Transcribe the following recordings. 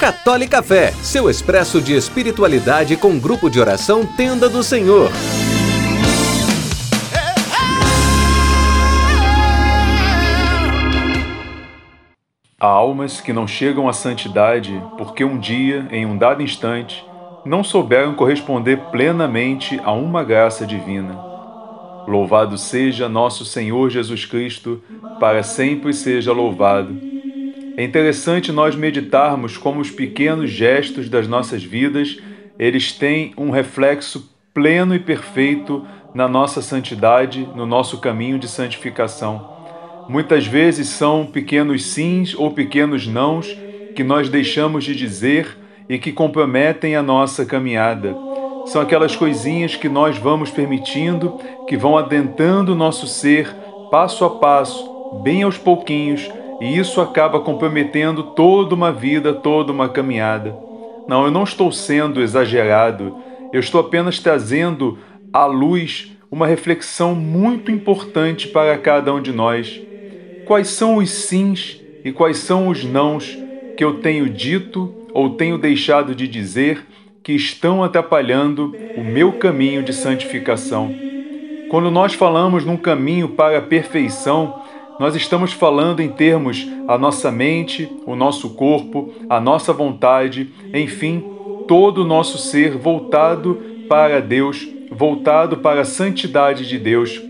Católica Fé, seu expresso de espiritualidade com grupo de oração Tenda do Senhor. Há almas que não chegam à santidade porque um dia, em um dado instante, não souberam corresponder plenamente a uma graça divina. Louvado seja nosso Senhor Jesus Cristo, para sempre seja louvado. É interessante nós meditarmos como os pequenos gestos das nossas vidas, eles têm um reflexo pleno e perfeito na nossa santidade, no nosso caminho de santificação. Muitas vezes são pequenos sims ou pequenos nãos que nós deixamos de dizer e que comprometem a nossa caminhada. São aquelas coisinhas que nós vamos permitindo, que vão adentrando o nosso ser passo a passo, bem aos pouquinhos, e isso acaba comprometendo toda uma vida, toda uma caminhada. Não, eu não estou sendo exagerado, eu estou apenas trazendo à luz uma reflexão muito importante para cada um de nós quais são os sims e quais são os nãos que eu tenho dito ou tenho deixado de dizer que estão atrapalhando o meu caminho de santificação. Quando nós falamos num caminho para a perfeição, nós estamos falando em termos a nossa mente, o nosso corpo, a nossa vontade, enfim, todo o nosso ser voltado para Deus, voltado para a santidade de Deus,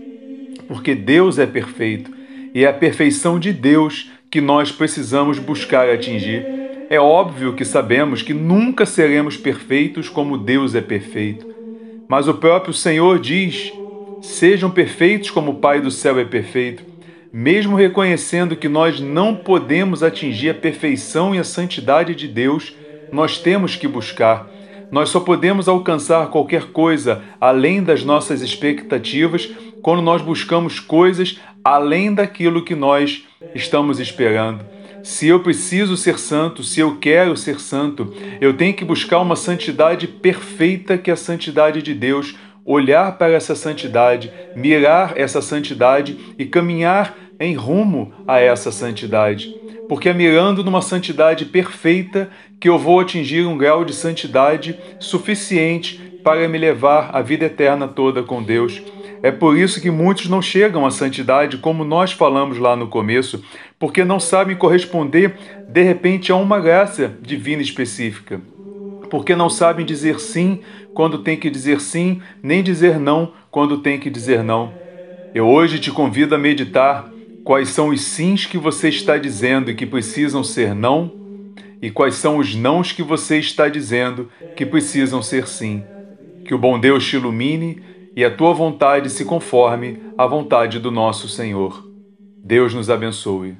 porque Deus é perfeito e é a perfeição de Deus que nós precisamos buscar atingir. É óbvio que sabemos que nunca seremos perfeitos como Deus é perfeito. Mas o próprio Senhor diz: sejam perfeitos como o Pai do céu é perfeito. Mesmo reconhecendo que nós não podemos atingir a perfeição e a santidade de Deus, nós temos que buscar. Nós só podemos alcançar qualquer coisa além das nossas expectativas quando nós buscamos coisas além daquilo que nós estamos esperando. Se eu preciso ser santo, se eu quero ser santo, eu tenho que buscar uma santidade perfeita que é a santidade de Deus, olhar para essa santidade, mirar essa santidade e caminhar em rumo a essa santidade. Porque é mirando numa santidade perfeita que eu vou atingir um grau de santidade suficiente para me levar à vida eterna toda com Deus. É por isso que muitos não chegam à santidade, como nós falamos lá no começo, porque não sabem corresponder de repente a uma graça divina específica. Porque não sabem dizer sim quando tem que dizer sim, nem dizer não quando tem que dizer não. Eu hoje te convido a meditar quais são os sims que você está dizendo e que precisam ser não, e quais são os nãos que você está dizendo que precisam ser sim. Que o bom Deus te ilumine e a tua vontade se conforme à vontade do nosso Senhor. Deus nos abençoe.